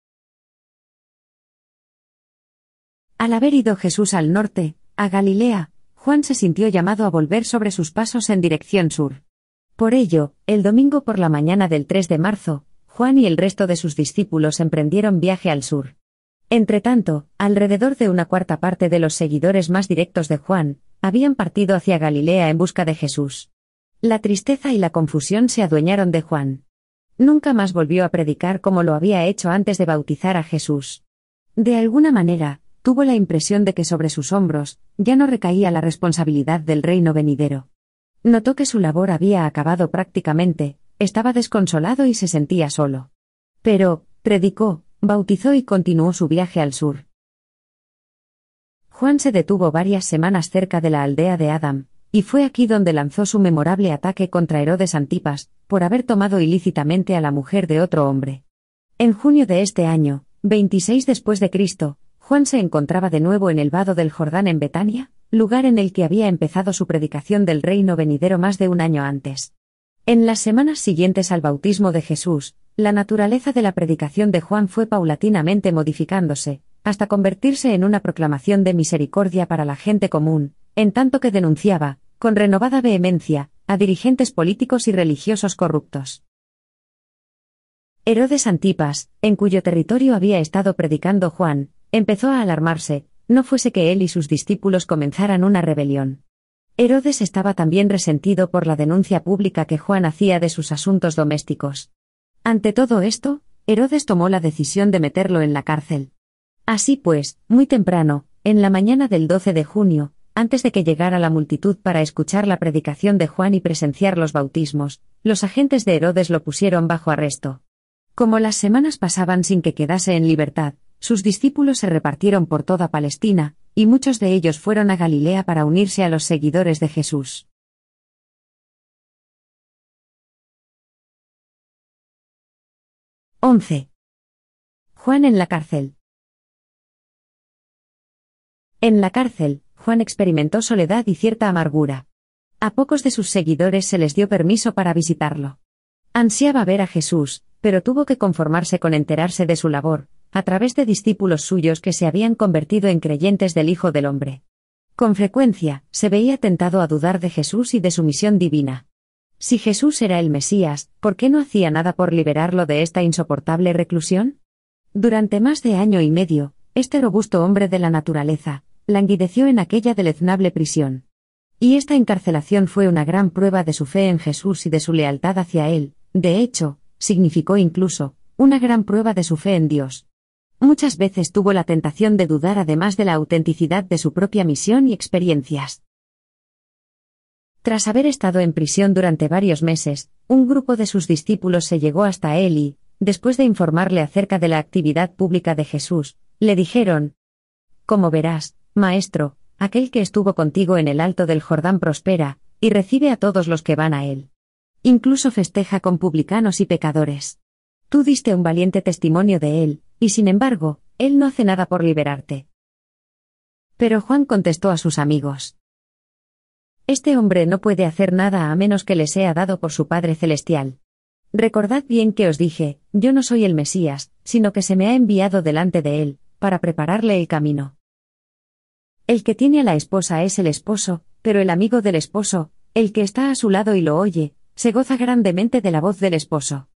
Al haber ido Jesús al norte, a Galilea, Juan se sintió llamado a volver sobre sus pasos en dirección sur. Por ello, el domingo por la mañana del 3 de marzo, Juan y el resto de sus discípulos emprendieron viaje al sur. Entretanto, alrededor de una cuarta parte de los seguidores más directos de Juan, habían partido hacia Galilea en busca de Jesús. La tristeza y la confusión se adueñaron de Juan. Nunca más volvió a predicar como lo había hecho antes de bautizar a Jesús. De alguna manera, tuvo la impresión de que sobre sus hombros, ya no recaía la responsabilidad del reino venidero. Notó que su labor había acabado prácticamente, estaba desconsolado y se sentía solo. Pero, predicó, bautizó y continuó su viaje al sur. Juan se detuvo varias semanas cerca de la aldea de Adam, y fue aquí donde lanzó su memorable ataque contra Herodes Antipas, por haber tomado ilícitamente a la mujer de otro hombre. En junio de este año, 26 después de Cristo, Juan se encontraba de nuevo en el vado del Jordán en Betania, lugar en el que había empezado su predicación del reino venidero más de un año antes. En las semanas siguientes al bautismo de Jesús, la naturaleza de la predicación de Juan fue paulatinamente modificándose, hasta convertirse en una proclamación de misericordia para la gente común, en tanto que denunciaba, con renovada vehemencia, a dirigentes políticos y religiosos corruptos. Herodes Antipas, en cuyo territorio había estado predicando Juan, empezó a alarmarse, no fuese que él y sus discípulos comenzaran una rebelión. Herodes estaba también resentido por la denuncia pública que Juan hacía de sus asuntos domésticos. Ante todo esto, Herodes tomó la decisión de meterlo en la cárcel. Así pues, muy temprano, en la mañana del 12 de junio, antes de que llegara la multitud para escuchar la predicación de Juan y presenciar los bautismos, los agentes de Herodes lo pusieron bajo arresto. Como las semanas pasaban sin que quedase en libertad, sus discípulos se repartieron por toda Palestina, y muchos de ellos fueron a Galilea para unirse a los seguidores de Jesús. ¡11! Juan en la cárcel. En la cárcel, Juan experimentó soledad y cierta amargura. A pocos de sus seguidores se les dio permiso para visitarlo. Ansiaba ver a Jesús, pero tuvo que conformarse con enterarse de su labor, a través de discípulos suyos que se habían convertido en creyentes del Hijo del Hombre. Con frecuencia, se veía tentado a dudar de Jesús y de su misión divina. Si Jesús era el Mesías, ¿por qué no hacía nada por liberarlo de esta insoportable reclusión? Durante más de año y medio, este robusto hombre de la naturaleza, languideció en aquella deleznable prisión. Y esta encarcelación fue una gran prueba de su fe en Jesús y de su lealtad hacia él, de hecho, significó incluso, una gran prueba de su fe en Dios. Muchas veces tuvo la tentación de dudar además de la autenticidad de su propia misión y experiencias. Tras haber estado en prisión durante varios meses, un grupo de sus discípulos se llegó hasta él y, después de informarle acerca de la actividad pública de Jesús, le dijeron, Como verás, Maestro, aquel que estuvo contigo en el alto del Jordán prospera, y recibe a todos los que van a él. Incluso festeja con publicanos y pecadores. Tú diste un valiente testimonio de él, y sin embargo, él no hace nada por liberarte. Pero Juan contestó a sus amigos. Este hombre no puede hacer nada a menos que le sea dado por su Padre Celestial. Recordad bien que os dije, yo no soy el Mesías, sino que se me ha enviado delante de él, para prepararle el camino. El que tiene a la esposa es el esposo, pero el amigo del esposo, el que está a su lado y lo oye, se goza grandemente de la voz del esposo.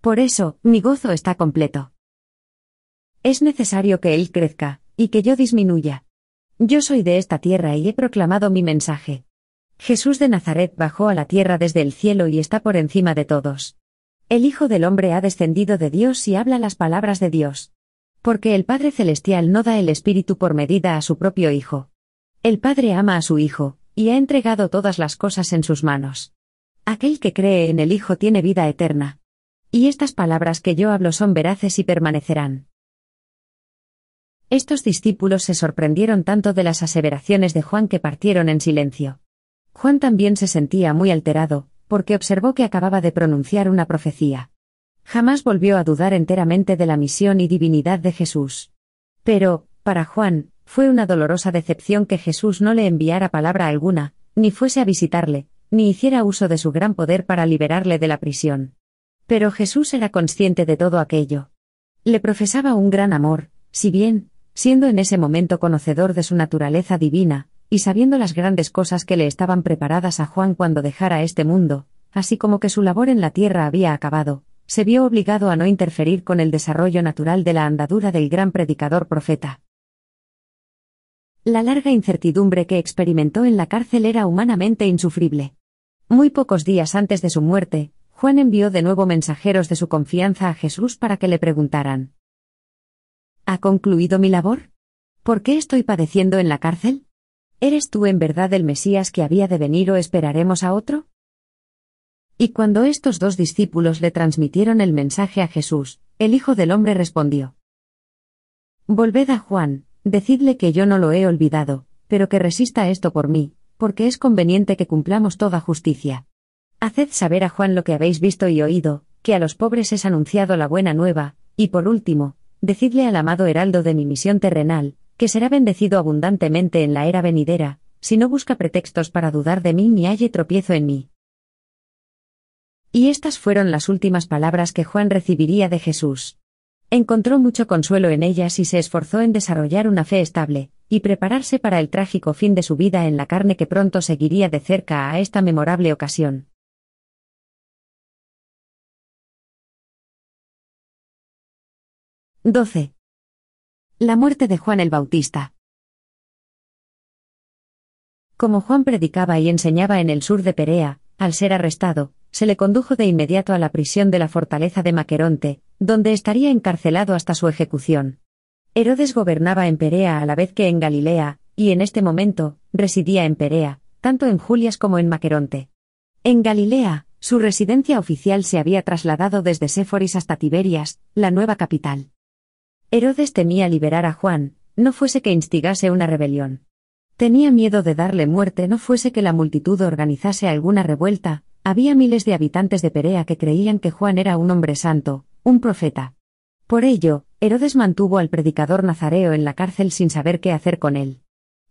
Por eso, mi gozo está completo. Es necesario que él crezca, y que yo disminuya. Yo soy de esta tierra y he proclamado mi mensaje. Jesús de Nazaret bajó a la tierra desde el cielo y está por encima de todos. El Hijo del Hombre ha descendido de Dios y habla las palabras de Dios. Porque el Padre Celestial no da el Espíritu por medida a su propio Hijo. El Padre ama a su Hijo, y ha entregado todas las cosas en sus manos. Aquel que cree en el Hijo tiene vida eterna. Y estas palabras que yo hablo son veraces y permanecerán. Estos discípulos se sorprendieron tanto de las aseveraciones de Juan que partieron en silencio. Juan también se sentía muy alterado, porque observó que acababa de pronunciar una profecía. Jamás volvió a dudar enteramente de la misión y divinidad de Jesús. Pero, para Juan, fue una dolorosa decepción que Jesús no le enviara palabra alguna, ni fuese a visitarle, ni hiciera uso de su gran poder para liberarle de la prisión. Pero Jesús era consciente de todo aquello. Le profesaba un gran amor, si bien, siendo en ese momento conocedor de su naturaleza divina, y sabiendo las grandes cosas que le estaban preparadas a Juan cuando dejara este mundo, así como que su labor en la tierra había acabado, se vio obligado a no interferir con el desarrollo natural de la andadura del gran predicador profeta. La larga incertidumbre que experimentó en la cárcel era humanamente insufrible. Muy pocos días antes de su muerte, Juan envió de nuevo mensajeros de su confianza a Jesús para que le preguntaran. ¿Ha concluido mi labor? ¿Por qué estoy padeciendo en la cárcel? ¿Eres tú en verdad el Mesías que había de venir o esperaremos a otro? Y cuando estos dos discípulos le transmitieron el mensaje a Jesús, el Hijo del Hombre respondió. Volved a Juan, decidle que yo no lo he olvidado, pero que resista esto por mí, porque es conveniente que cumplamos toda justicia. Haced saber a Juan lo que habéis visto y oído, que a los pobres es anunciado la buena nueva, y por último, decidle al amado heraldo de mi misión terrenal, que será bendecido abundantemente en la era venidera, si no busca pretextos para dudar de mí ni halle tropiezo en mí. Y estas fueron las últimas palabras que Juan recibiría de Jesús. Encontró mucho consuelo en ellas y se esforzó en desarrollar una fe estable, y prepararse para el trágico fin de su vida en la carne que pronto seguiría de cerca a esta memorable ocasión. 12. La muerte de Juan el Bautista. Como Juan predicaba y enseñaba en el sur de Perea, al ser arrestado, se le condujo de inmediato a la prisión de la fortaleza de Maqueronte, donde estaría encarcelado hasta su ejecución. Herodes gobernaba en Perea a la vez que en Galilea, y en este momento, residía en Perea, tanto en Julias como en Maqueronte. En Galilea, su residencia oficial se había trasladado desde Séforis hasta Tiberias, la nueva capital. Herodes temía liberar a Juan, no fuese que instigase una rebelión. Tenía miedo de darle muerte, no fuese que la multitud organizase alguna revuelta, había miles de habitantes de Perea que creían que Juan era un hombre santo, un profeta. Por ello, Herodes mantuvo al predicador nazareo en la cárcel sin saber qué hacer con él.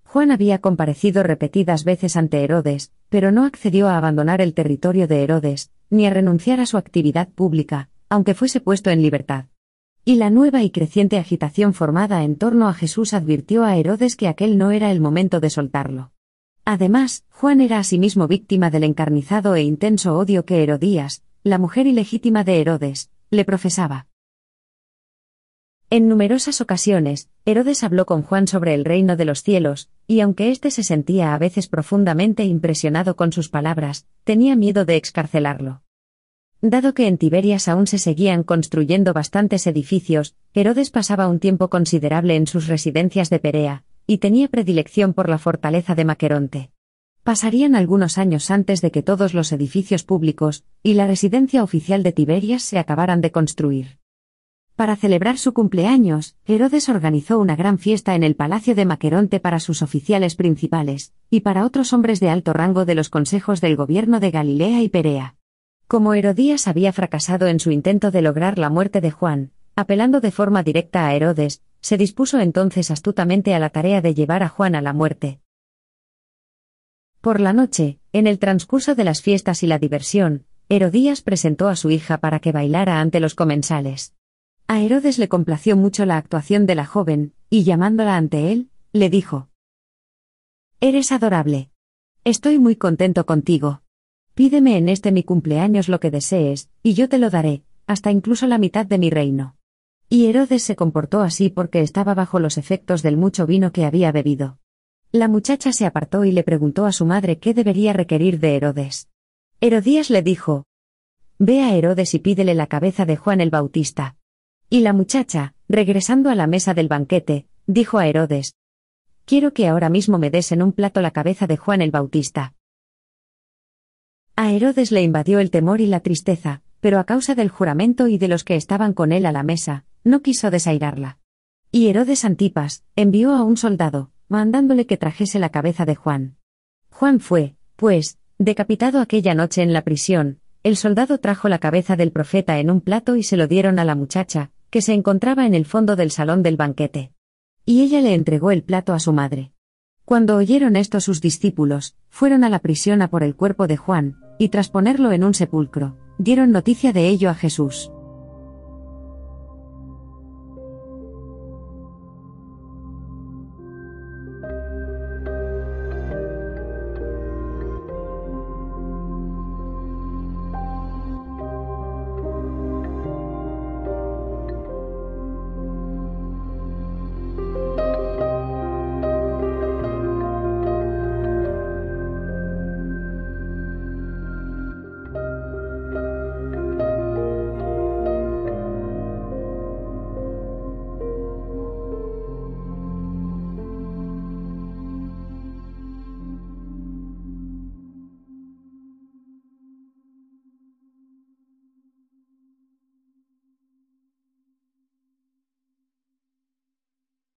Juan había comparecido repetidas veces ante Herodes, pero no accedió a abandonar el territorio de Herodes, ni a renunciar a su actividad pública, aunque fuese puesto en libertad. Y la nueva y creciente agitación formada en torno a Jesús advirtió a Herodes que aquel no era el momento de soltarlo. Además, Juan era asimismo víctima del encarnizado e intenso odio que Herodías, la mujer ilegítima de Herodes, le profesaba. En numerosas ocasiones, Herodes habló con Juan sobre el reino de los cielos, y aunque éste se sentía a veces profundamente impresionado con sus palabras, tenía miedo de excarcelarlo. Dado que en Tiberias aún se seguían construyendo bastantes edificios, Herodes pasaba un tiempo considerable en sus residencias de Perea, y tenía predilección por la fortaleza de Maqueronte. Pasarían algunos años antes de que todos los edificios públicos y la residencia oficial de Tiberias se acabaran de construir. Para celebrar su cumpleaños, Herodes organizó una gran fiesta en el palacio de Maqueronte para sus oficiales principales, y para otros hombres de alto rango de los consejos del gobierno de Galilea y Perea. Como Herodías había fracasado en su intento de lograr la muerte de Juan, apelando de forma directa a Herodes, se dispuso entonces astutamente a la tarea de llevar a Juan a la muerte. Por la noche, en el transcurso de las fiestas y la diversión, Herodías presentó a su hija para que bailara ante los comensales. A Herodes le complació mucho la actuación de la joven, y llamándola ante él, le dijo, Eres adorable. Estoy muy contento contigo. Pídeme en este mi cumpleaños lo que desees, y yo te lo daré, hasta incluso la mitad de mi reino. Y Herodes se comportó así porque estaba bajo los efectos del mucho vino que había bebido. La muchacha se apartó y le preguntó a su madre qué debería requerir de Herodes. Herodías le dijo, Ve a Herodes y pídele la cabeza de Juan el Bautista. Y la muchacha, regresando a la mesa del banquete, dijo a Herodes, Quiero que ahora mismo me des en un plato la cabeza de Juan el Bautista. A Herodes le invadió el temor y la tristeza, pero a causa del juramento y de los que estaban con él a la mesa, no quiso desairarla. Y Herodes Antipas envió a un soldado, mandándole que trajese la cabeza de Juan. Juan fue, pues, decapitado aquella noche en la prisión, el soldado trajo la cabeza del profeta en un plato y se lo dieron a la muchacha, que se encontraba en el fondo del salón del banquete. Y ella le entregó el plato a su madre. Cuando oyeron esto sus discípulos, fueron a la prisión a por el cuerpo de Juan, y tras ponerlo en un sepulcro, dieron noticia de ello a Jesús.